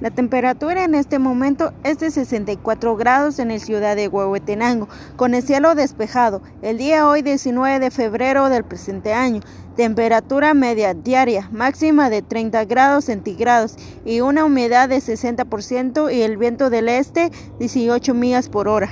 La temperatura en este momento es de 64 grados en la ciudad de Huehuetenango, con el cielo despejado. El día hoy 19 de febrero del presente año. Temperatura media diaria, máxima de 30 grados centígrados y una humedad de 60% y el viento del este 18 millas por hora.